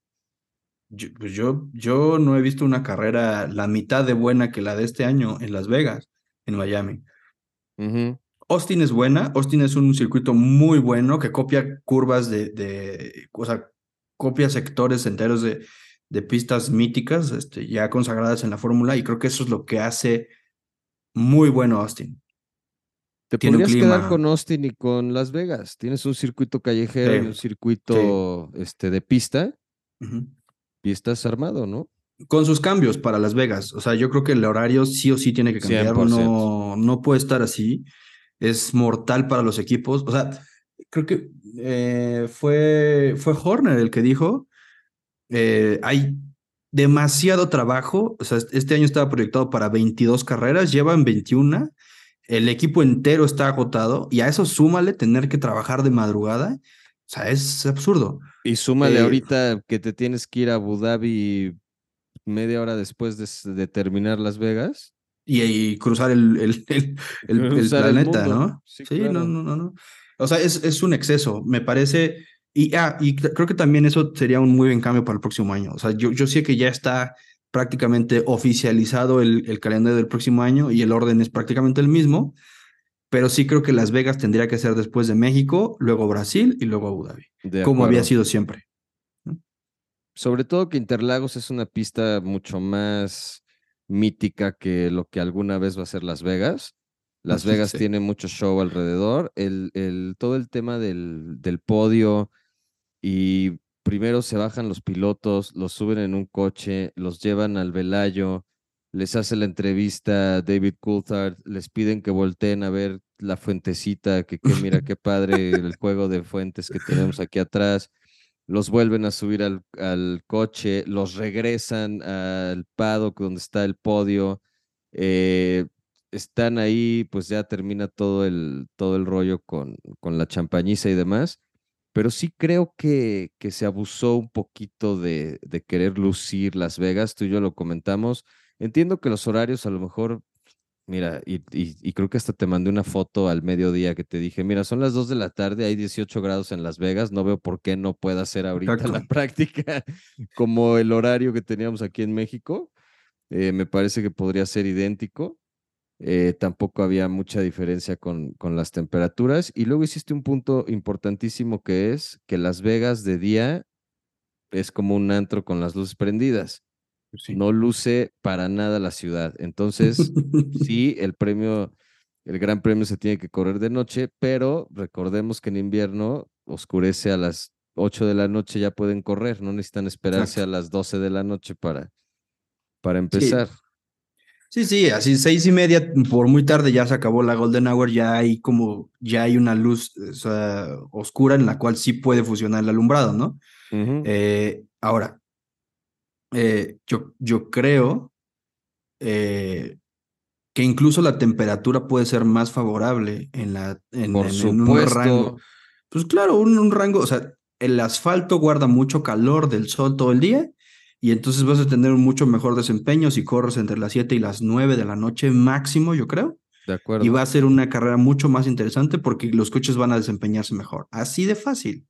Yo, pues yo, yo no he visto una carrera la mitad de buena que la de este año en Las Vegas, en Miami. Austin es buena, Austin es un circuito muy bueno que copia curvas de, de o sea, copia sectores enteros de, de pistas míticas, este, ya consagradas en la fórmula, y creo que eso es lo que hace muy bueno Austin. Te podrías quedar con Austin y con Las Vegas. Tienes un circuito callejero y un circuito este, de pista. Y estás armado, ¿no? Con sus cambios para Las Vegas. O sea, yo creo que el horario sí o sí tiene que cambiar. No, no puede estar así. Es mortal para los equipos. O sea, creo que eh, fue, fue Horner el que dijo, eh, hay demasiado trabajo, o sea, este año estaba proyectado para 22 carreras, llevan 21, el equipo entero está agotado y a eso súmale tener que trabajar de madrugada, o sea, es absurdo. Y súmale eh, ahorita que te tienes que ir a Abu Dhabi media hora después de, terminar Las Vegas. Y, cruzar el, el, (laughs) (laughs) el, planeta, ¿no? Sí, no, no, no, no. O sea, es, es un exceso, me parece. Y, ah, y creo que también eso sería un muy buen cambio para el próximo año. O sea, yo, yo sé que ya está prácticamente oficializado el, el calendario del próximo año y el orden es prácticamente el mismo, pero sí creo que Las Vegas tendría que ser después de México, luego Brasil y luego Abu Dhabi, como había sido siempre. Sobre todo que Interlagos es una pista mucho más mítica que lo que alguna vez va a ser Las Vegas. Las Vegas tiene mucho show alrededor. El, el, todo el tema del, del podio y primero se bajan los pilotos, los suben en un coche, los llevan al velayo, les hace la entrevista David Coulthard, les piden que volteen a ver la fuentecita, que, que mira qué padre el juego de fuentes que tenemos aquí atrás. Los vuelven a subir al, al coche, los regresan al paddock donde está el podio. Eh, están ahí, pues ya termina todo el, todo el rollo con, con la champañiza y demás. Pero sí creo que, que se abusó un poquito de, de querer lucir Las Vegas. Tú y yo lo comentamos. Entiendo que los horarios a lo mejor, mira, y, y, creo que hasta te mandé una foto al mediodía que te dije, mira, son las 2 de la tarde, hay 18 grados en Las Vegas, no veo por qué no pueda ser ahorita la (laughs) práctica como el horario que teníamos aquí en México. Eh, me parece que podría ser idéntico. Eh, tampoco había mucha diferencia con, con las temperaturas. Y luego hiciste un punto importantísimo que es que Las Vegas de día es como un antro con las luces prendidas. No luce para nada la ciudad. Entonces, (laughs) sí, el premio, el gran premio se tiene que correr de noche, pero recordemos que en invierno oscurece a las 8 de la noche, ya pueden correr, no necesitan esperarse a las 12 de la noche para, para empezar. Sí, sí, así seis y media, por muy tarde ya se acabó la Golden Hour, ya hay como, ya hay una luz oscura en la cual sí puede funcionar el alumbrado, ¿no? Eh, ahora, eh, yo, yo creo eh, que incluso la temperatura puede ser más favorable en, la, en, un rango. Pues claro, un rango, o sea, el asfalto guarda mucho calor del sol todo el día y entonces vas a tener un mucho mejor desempeño si corres entre las 7 y las 9 de la noche máximo, yo creo. De acuerdo. Y va a ser una carrera mucho más interesante porque los coches van a desempeñarse mejor. Así de fácil.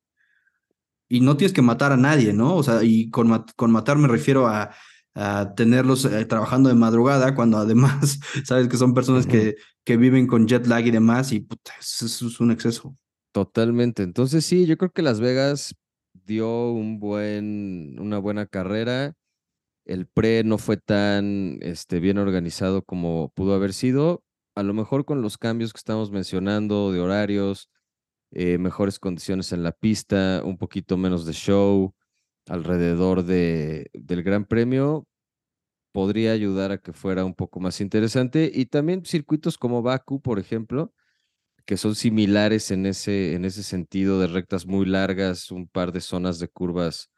Y no tienes que matar a nadie, ¿no? O sea, y con, con matar me refiero a, a tenerlos eh, trabajando de madrugada, cuando además (laughs) sabes que son personas que, que viven con jet lag y demás, y puta, eso es un exceso. Totalmente. Entonces, sí, yo creo que Las Vegas dio un buen, una buena carrera. El pre no fue tan este, bien organizado como pudo haber sido. A lo mejor con los cambios que estamos mencionando de horarios, eh, mejores condiciones en la pista, un poquito menos de show alrededor de, del Gran Premio, podría ayudar a que fuera un poco más interesante. Y también circuitos como Baku, por ejemplo, que son similares en ese, en ese sentido de rectas muy largas, un par de zonas de curvas,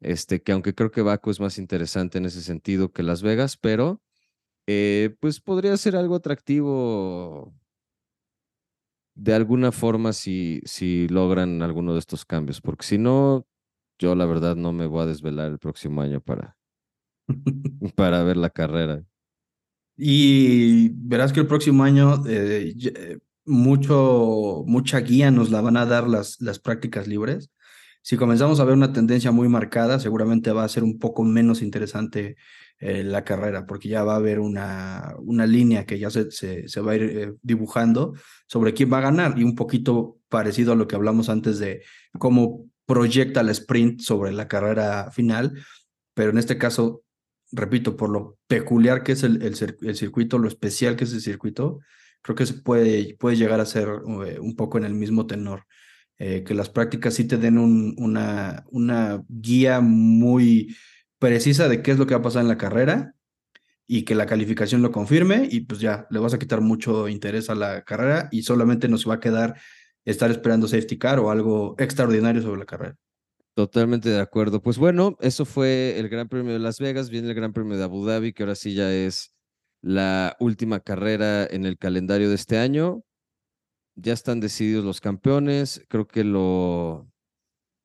este, que aunque creo que Baku es más interesante en ese sentido que Las Vegas, pero eh, pues podría ser algo atractivo de alguna forma si, si logran alguno de estos cambios, porque si no, yo la verdad no me voy a desvelar el próximo año para, (laughs) para ver la carrera. Y verás que el próximo año eh, eh, mucho, mucha guía nos la van a dar las, las prácticas libres. Si comenzamos a ver una tendencia muy marcada, seguramente va a ser un poco menos interesante eh, la carrera, porque ya va a haber una, una línea que ya se, se, va a ir eh, dibujando sobre quién va a ganar y un poquito parecido a lo que hablamos antes de cómo proyecta el sprint sobre la carrera final, pero en este caso, repito, por lo peculiar que es el, el, circuito, lo especial que es el circuito, creo que se puede, puede llegar a ser eh, un poco en el mismo tenor. Eh, que las prácticas sí te den un, una, una guía muy precisa de qué es lo que va a pasar en la carrera y que la calificación lo confirme y pues ya le vas a quitar mucho interés a la carrera y solamente nos va a quedar estar esperando safety car o algo extraordinario sobre la carrera. Totalmente de acuerdo. Pues bueno, eso fue el Gran Premio de Las Vegas, viene el Gran Premio de Abu Dhabi, que ahora sí ya es la última carrera en el calendario de este año. Ya están decididos los campeones. Creo que lo,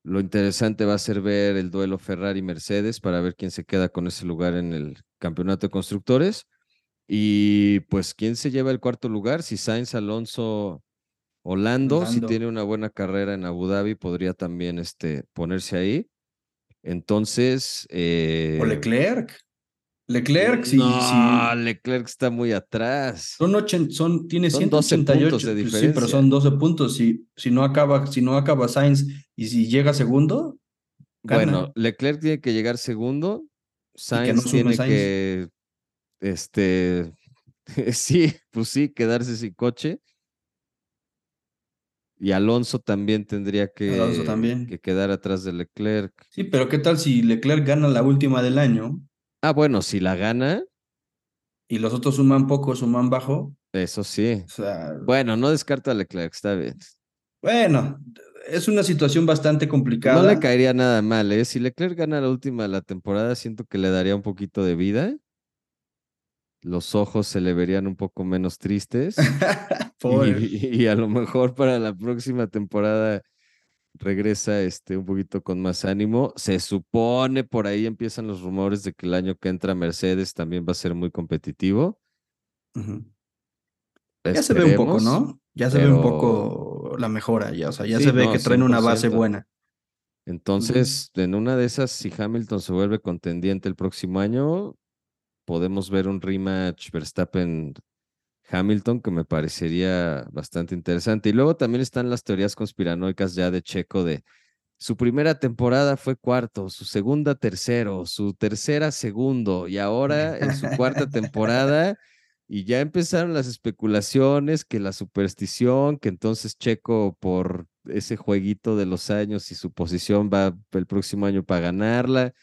lo interesante va a ser ver el duelo Ferrari-Mercedes para ver quién se queda con ese lugar en el campeonato de constructores. Y pues quién se lleva el cuarto lugar, si Sainz Alonso Holando, si tiene una buena carrera en Abu Dhabi, podría también este, ponerse ahí. Entonces. o Leclerc. Leclerc, sí. No, Leclerc está muy atrás. Son, son tiene 188 puntos de diferencia. Sí, pero son 12 puntos. Si, si, no acaba, si no acaba Sainz y si llega segundo. Bueno, Leclerc tiene que llegar segundo. Sainz tiene que. Este. (laughs) sí, pues sí, quedarse sin coche. Y Alonso también tendría que, también. que quedar atrás de Leclerc. Sí, pero ¿qué tal si Leclerc gana la última del año? Ah, bueno, si la gana. Y los otros suman poco, suman bajo. Eso sí. bueno, no descarta a Leclerc, está bien. Bueno, es una situación bastante complicada. No le caería nada mal, ¿eh? Si Leclerc gana la última de la temporada, siento que le daría un poquito de vida los ojos se le verían un poco menos tristes. (laughs) y, a lo mejor para la próxima temporada regresa este, un poquito con más ánimo. Se supone, por ahí empiezan los rumores de que el año que entra Mercedes también va a ser muy competitivo. Ya se ve un poco, ¿no? Ya se ve un poco la mejora, ya, o sea, ya se ve que traen una base buena. Entonces, en una de esas, si Hamilton se vuelve contendiente el próximo año, podemos ver un rematch Verstappen-Hamilton que me parecería bastante interesante. Y luego también están las teorías conspiranoicas ya de Checo de su primera temporada fue cuarto, su segunda tercero, su tercera segundo y ahora en su cuarta temporada y ya empezaron las especulaciones que la superstición, que entonces Checo por ese jueguito de los años y su posición va el próximo año para ganarla.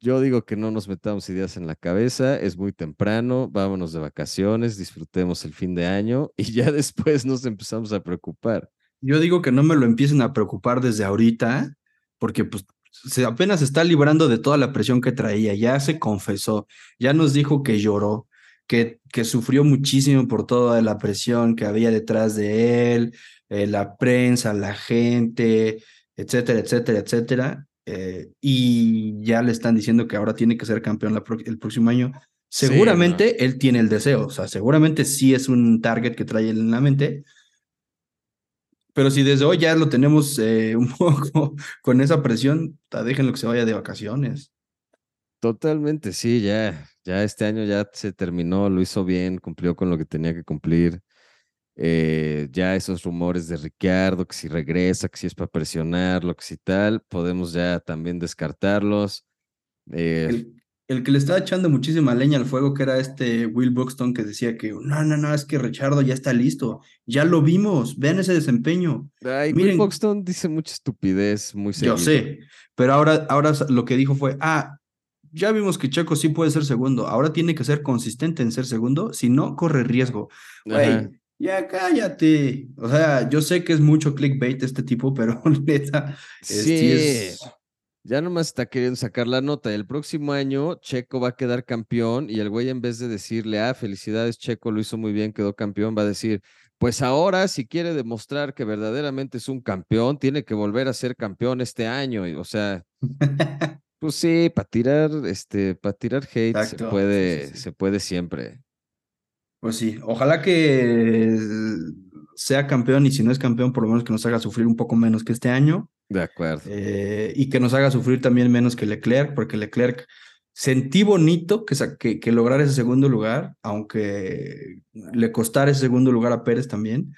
Yo digo que no nos metamos ideas en la cabeza, es muy temprano, vámonos de vacaciones, disfrutemos el fin de año y ya (laughs) después nos empezamos a preocupar. Yo digo que no me lo empiecen a preocupar desde ahorita, porque pues se apenas está librando de toda la presión que traía, ya se confesó, ya nos dijo que lloró, que, que sufrió muchísimo por toda la presión que había detrás de él, eh, la prensa, la gente, etcétera, etcétera, etcétera. Eh, y ya le están diciendo que ahora tiene que ser campeón el próximo año. Seguramente él tiene el deseo, o sea, seguramente sí es un target que trae él en la mente. Pero si desde hoy ya lo tenemos eh, un (laughs) poco con esa presión, déjenlo que se vaya de vacaciones. Totalmente, sí, ya, ya este año ya se terminó, lo hizo bien, cumplió con lo que tenía que cumplir. Eh, ya esos rumores de Ricciardo, que si regresa, que si es para presionarlo, que si tal, podemos ya también descartarlos. Eh, el, que le estaba echando muchísima leña al fuego, que era este Will Buxton, que decía que no, no, no, es que Richardo ya está listo, ya lo vimos, vean ese desempeño. Will Buxton dice mucha estupidez, muy Yo sé, pero ahora, ahora lo que dijo fue, ah, ya vimos que Checo sí puede ser segundo, ahora tiene que ser consistente en ser segundo, si no, corre riesgo. Ya cállate. O sea, yo sé que es mucho clickbait este tipo, pero (laughs) neta. Sí. Ya nomás está queriendo sacar la nota. El próximo año Checo va a quedar campeón y el güey en vez de decirle, ah, felicidades Checo, lo hizo muy bien, quedó campeón, va a decir, pues ahora si quiere demostrar que verdaderamente es un campeón, tiene que volver a ser campeón este año. O sea, (laughs) pues sí, para tirar, este, para tirar hate se puede, se puede siempre. Pues sí, ojalá que sea campeón y si no es campeón, por lo menos que nos haga sufrir un poco menos que este año. De acuerdo. Eh, y que nos haga sufrir también menos que Leclerc, porque Leclerc sentí bonito que, que, que lograr ese segundo lugar, aunque le costara ese segundo lugar a Pérez también,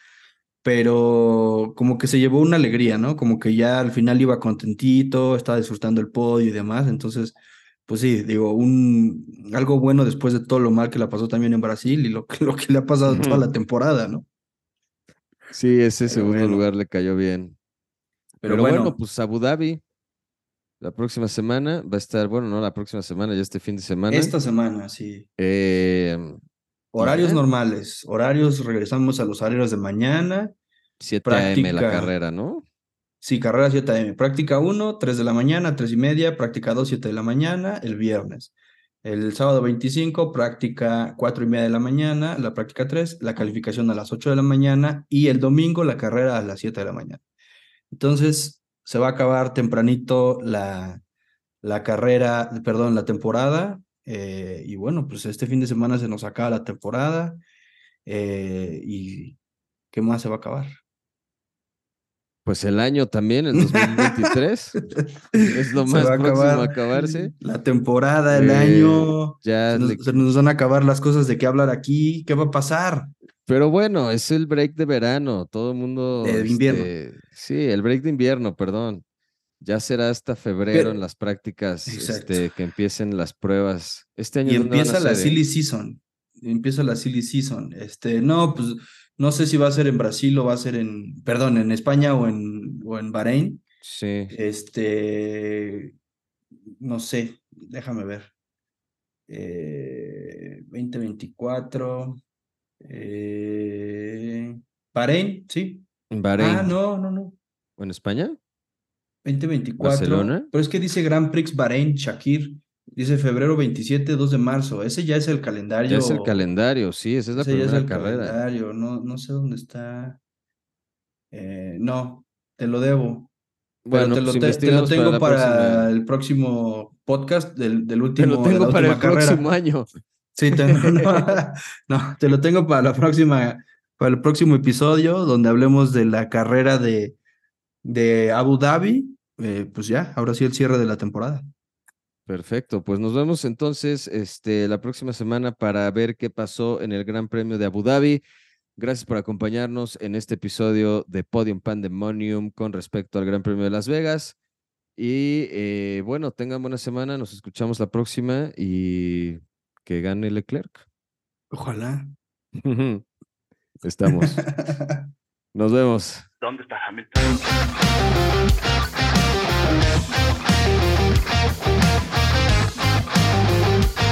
pero como que se llevó una alegría, ¿no? Como que ya al final iba contentito, estaba disfrutando el podio y demás, entonces pues sí, digo, un, algo bueno después de todo lo mal que le pasó también en Brasil y lo, que- (laughs) lo que le ha pasado toda la temporada, ¿no? Sí, ese segundo bueno. lugar le cayó bien. Pero, Pero, bueno, bueno, pues Abu Dhabi, la próxima semana va a estar, bueno, no la próxima semana, ya este fin de semana. esta semana, sí. Eh, Horarios normales, horarios, regresamos a los horarios de mañana. 7 AM la carrera, ¿no? Sí, carrera 7 AM. Práctica 1, 3 de la mañana, 3 y media. Práctica 2, 7 de la mañana, el viernes. El sábado 25, práctica 4 y media de la mañana, la práctica 3, la calificación a las 8 de la mañana y el domingo la carrera a las 7 de la mañana. Entonces, se va a acabar tempranito la, la carrera, perdón, la temporada. eh, y bueno, pues este fin de semana se nos acaba la temporada. eh, y ¿qué más se va a acabar? Pues el año también, el 2023. (laughs) es lo más próximo a acabar acabarse. La temporada, el Eh, año. Ya Se nos, le- se nos van a acabar las cosas de qué hablar aquí. ¿Qué va a pasar? Pero bueno, es el break de verano, todo el mundo. De invierno. este, sí, el break de invierno, perdón. Ya será hasta febrero Pero- en las prácticas este, que empiecen las pruebas. Este año Y ¿dónde van a empieza la eh? silly season. Empieza la silly season. Este, no, pues no sé si va a ser en Brasil o va a ser en, perdón, en España o en, o en Bahrein. Sí, Este, no sé, déjame ver. Eh, 2024. Eh, Bahrein, sí. en Bahrein. Ah, no, no, no. ¿O en España? 2024. ¿Barcelona? Pero es que dice Grand Prix Bahrein, Shakir. Dice febrero 27, 2 de marzo. Ese ya es el calendario. Ya es el calendario, sí, esa es la ese ya es primera el carrera. calendario. No, no sé dónde está. Eh, no, te lo debo. Bueno, te lo, pues te- te lo tengo para, el próximo podcast del, del Te último. lo de tengo para el carrera. próximo año. Sí, te, (laughs) no, no, te lo tengo para la próxima, para el próximo episodio, donde hablemos de la carrera de, de Abu Dhabi. Eh, pues ya, ahora sí el cierre de la temporada. Perfecto, pues nos vemos entonces este, la próxima semana para ver qué pasó en el Gran Premio de Abu Dhabi. Gracias por acompañarnos en este episodio de Podium Pandemonium con respecto al Gran Premio de Las Vegas. Y eh, bueno, tengan buena semana, nos escuchamos la próxima y que gane Leclerc. Ojalá. Estamos. (laughs) Nos vemos. ¿Dónde está Hamilton? Thank you.